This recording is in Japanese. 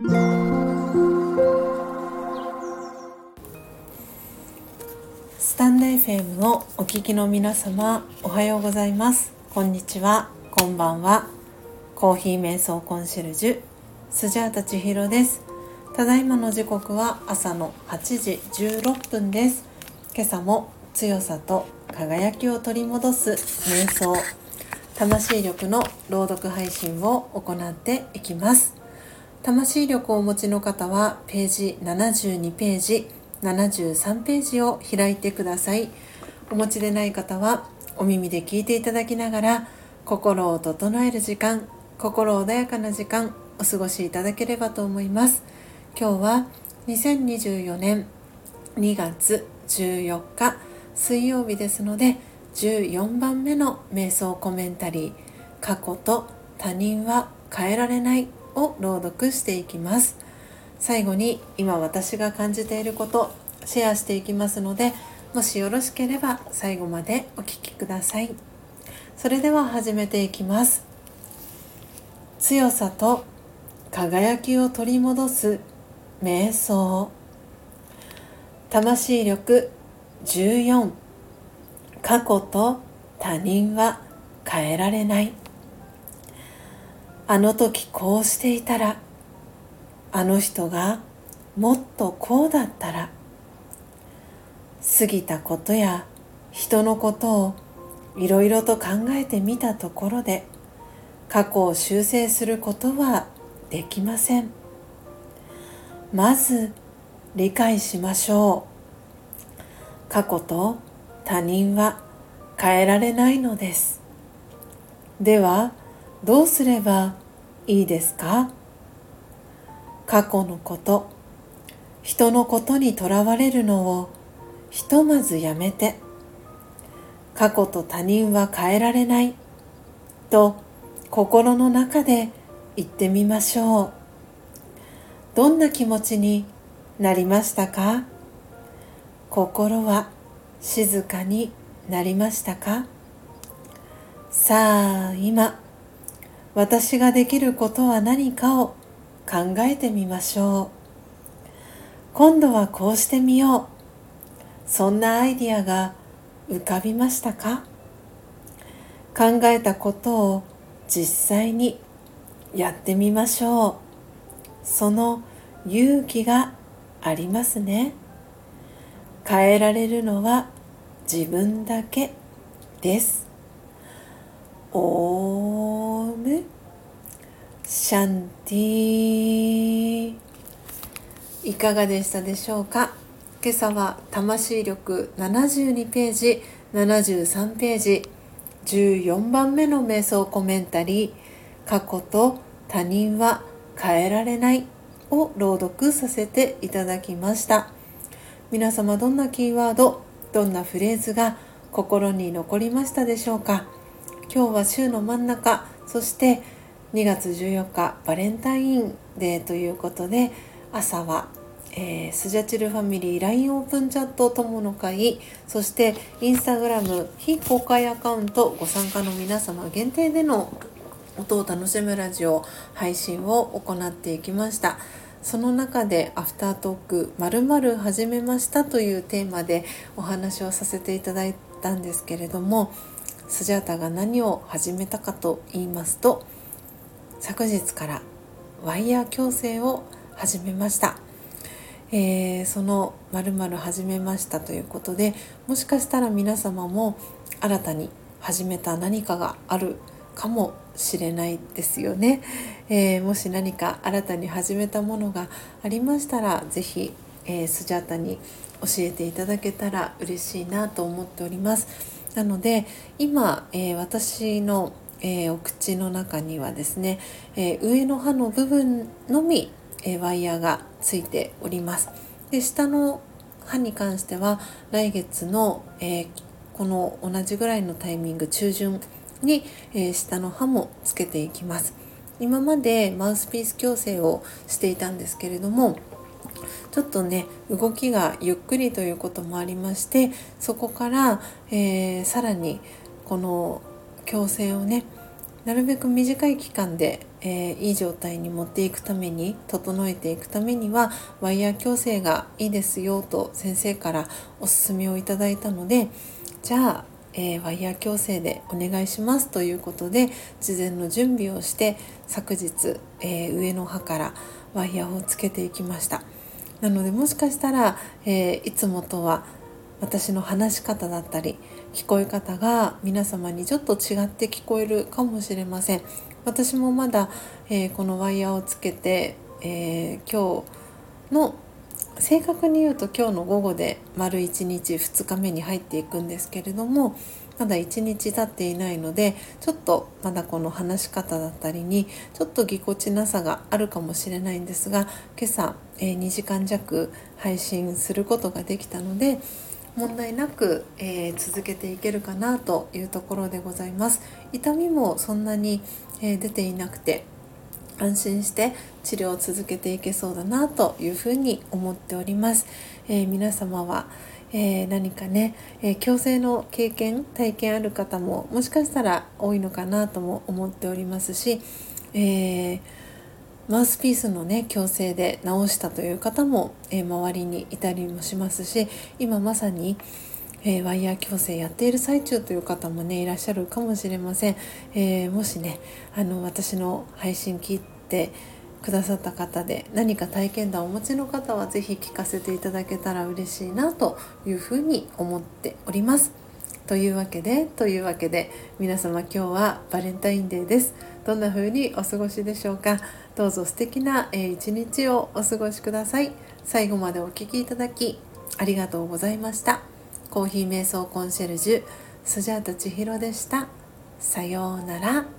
スタンド FM をお聞きの皆様おはようございます。こんにちは。こんばんは。コーヒー瞑想コンシェルジュスジャータ千尋です。ただいまの時刻は朝の8時16分です。今朝も強さと輝きを取り戻す瞑想魂力の朗読配信を行っていきます。魂力をお持ちの方はページ72ページ73ページを開いてください。お持ちでない方はお耳で聞いていただきながら心を整える時間心穏やかな時間お過ごしいただければと思います。今日は2024年2月14日水曜日ですので14番目の瞑想コメンタリー「過去と他人は変えられない」を朗読していきます。最後に今私が感じていることシェアしていきますのでもしよろしければ最後までお聴きください。それでは始めていきます。強さと輝きを取り戻す瞑想。魂力14過去と他人は変えられない。あの時こうしていたらあの人がもっとこうだったら過ぎたことや人のことをいろいろと考えてみたところで過去を修正することはできません。まず理解しましょう。過去と他人は変えられないのです。ではどうすればいいですか？過去のこと人のことにとらわれるのをひとまずやめて過去と他人は変えられないと心の中で言ってみましょう。どんな気持ちになりましたか？心は静かになりましたか？さあ今私ができることは何かを考えてみましょう。今度はこうしてみよう。そんなアイディアが浮かびましたか？考えたことを実際にやってみましょう。その勇気がありますね。変えられるのは自分だけです。オー。ムシャンティいかがでしたでしょうか？今朝は魂力72ページ73ページ14番目の瞑想コメンタリー過去と他人は変えられないを朗読させていただきました。皆様どんなキーワードどんなフレーズが心に残りましたでしょうか？今日は週の真ん中そして2月14日バレンタインデーということで朝は、えー、スジャチルファミリー LINE オープンチャット友の会そしてインスタグラム非公開アカウントご参加の皆様限定での音を楽しむラジオ配信を行っていきました。その中でアフタートークまる始めましたというテーマでお話をさせていただいたんですけれどもスジャータが何を始めたかと言いますと昨日からワイヤー矯正を始めました、えー、そのまる始めましたということでもしかしたら皆様も新たに始めた何かがあるかもしれないですよね、えー、もし何か新たに始めたものがありましたら是非、えー、スジャータに教えていただけたら嬉しいなと思っております。なので今、えー、私の、えー、お口の中にはですね、えー、上の歯の部分のみ、えワイヤーがついております。で下の歯に関しては来月の、えこの同じぐらいのタイミング中旬に、え下の歯もつけていきます。今までマウスピース矯正をしていたんですけれどもちょっとね動きがゆっくりということもありましてそこから、えー、さらにこの矯正をねなるべく短い期間で、えー、いい状態に持っていくために整えていくためにはワイヤー矯正がいいですよと先生からおすすめをいただいたのでじゃあ、えー、ワイヤー矯正でお願いしますということで事前の準備をして昨日、えー、上の歯からワイヤーをつけていきました。なのでもしかしたら、えいつもとは私の話し方だったり聞こえ方が皆様にちょっと違って聞こえるかもしれません。私もまだ、えー、このワイヤーをつけて、えー、今日の正確に言うと今日の午後で丸1日2日目に入っていくんですけれどもまだ1日経っていないのでちょっとまだこの話し方だったりにちょっとぎこちなさがあるかもしれないんですが今朝、えー、2時間弱配信することができたので問題なく、えー、続けていけるかなというところでございます。痛みもそんなに、えー、出ていなくて安心して治療を続けていけそうだなというふうに思っております、えー、皆様は、え何かね、え矯正の経験体験ある方ももしかしたら多いのかなとも思っておりますし、えーマウスピースのね矯正で直したという方も、え、周りにいたりもしますし今まさに、え、ワイヤー矯正やっている最中という方もねいらっしゃるかもしれません、え、もしねあの私の配信聞いてくださった方で何か体験談をお持ちの方は是非聞かせていただけたら嬉しいなというふうに思っております。というわけでというわけで皆様今日はバレンタインデーです。どんな風にお過ごしでしょうか？どうぞ素敵な一日をお過ごしください。最後までお聴きいただきありがとうございました。コーヒー瞑想コンシェルジュスジャータ千尋でした。さようなら。